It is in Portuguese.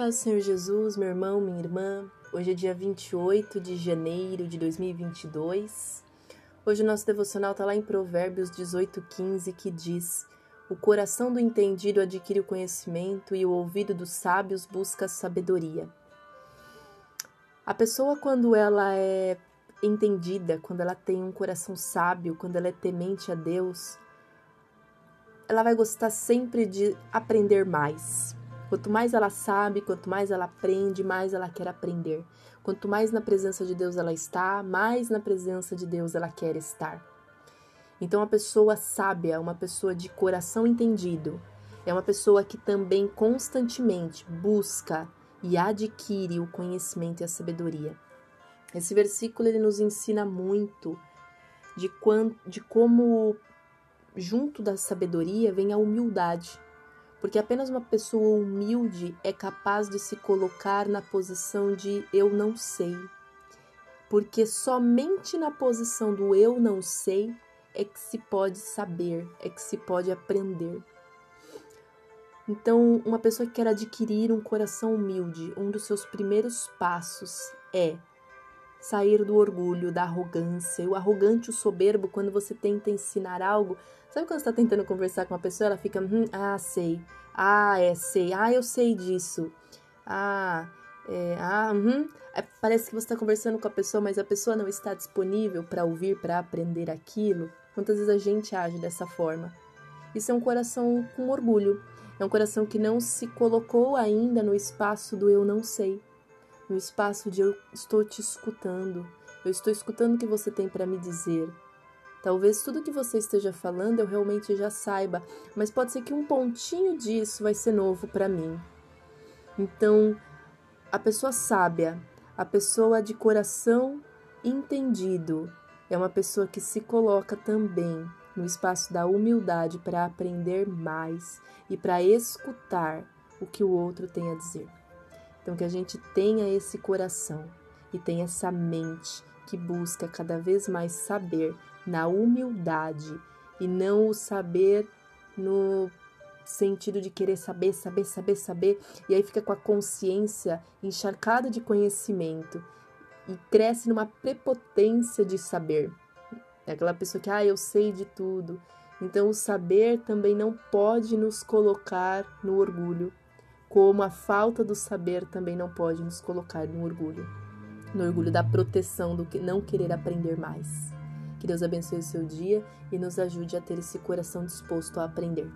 paz Senhor Jesus, meu irmão, minha irmã. Hoje é dia 28 de janeiro de 2022. Hoje o nosso devocional está lá em Provérbios 18,15 que diz: O coração do entendido adquire o conhecimento e o ouvido dos sábios busca a sabedoria. A pessoa, quando ela é entendida, quando ela tem um coração sábio, quando ela é temente a Deus, ela vai gostar sempre de aprender mais. Quanto mais ela sabe, quanto mais ela aprende, mais ela quer aprender. Quanto mais na presença de Deus ela está, mais na presença de Deus ela quer estar. Então, a pessoa sábia, uma pessoa de coração entendido, é uma pessoa que também constantemente busca e adquire o conhecimento e a sabedoria. Esse versículo ele nos ensina muito de, quant, de como, junto da sabedoria, vem a humildade porque apenas uma pessoa humilde é capaz de se colocar na posição de eu não sei. Porque somente na posição do eu não sei é que se pode saber, é que se pode aprender. Então, uma pessoa que quer adquirir um coração humilde, um dos seus primeiros passos é sair do orgulho, da arrogância. O arrogante, o soberbo, quando você tenta ensinar algo, sabe quando você está tentando conversar com uma pessoa, ela fica, hum, ah, sei, ah, é, sei, ah, eu sei disso, ah, é, ah. É, parece que você está conversando com a pessoa, mas a pessoa não está disponível para ouvir, para aprender aquilo. Quantas vezes a gente age dessa forma? Isso é um coração com orgulho, é um coração que não se colocou ainda no espaço do eu não sei no espaço de eu estou te escutando, eu estou escutando o que você tem para me dizer. Talvez tudo que você esteja falando eu realmente já saiba, mas pode ser que um pontinho disso vai ser novo para mim. Então, a pessoa sábia, a pessoa de coração entendido, é uma pessoa que se coloca também no espaço da humildade para aprender mais e para escutar o que o outro tem a dizer. Então, que a gente tenha esse coração e tenha essa mente que busca cada vez mais saber na humildade e não o saber no sentido de querer saber, saber, saber, saber, e aí fica com a consciência encharcada de conhecimento e cresce numa prepotência de saber. É aquela pessoa que, ah, eu sei de tudo. Então, o saber também não pode nos colocar no orgulho, como a falta do saber também não pode nos colocar no orgulho, no orgulho da proteção do que não querer aprender mais. Que Deus abençoe o seu dia e nos ajude a ter esse coração disposto a aprender.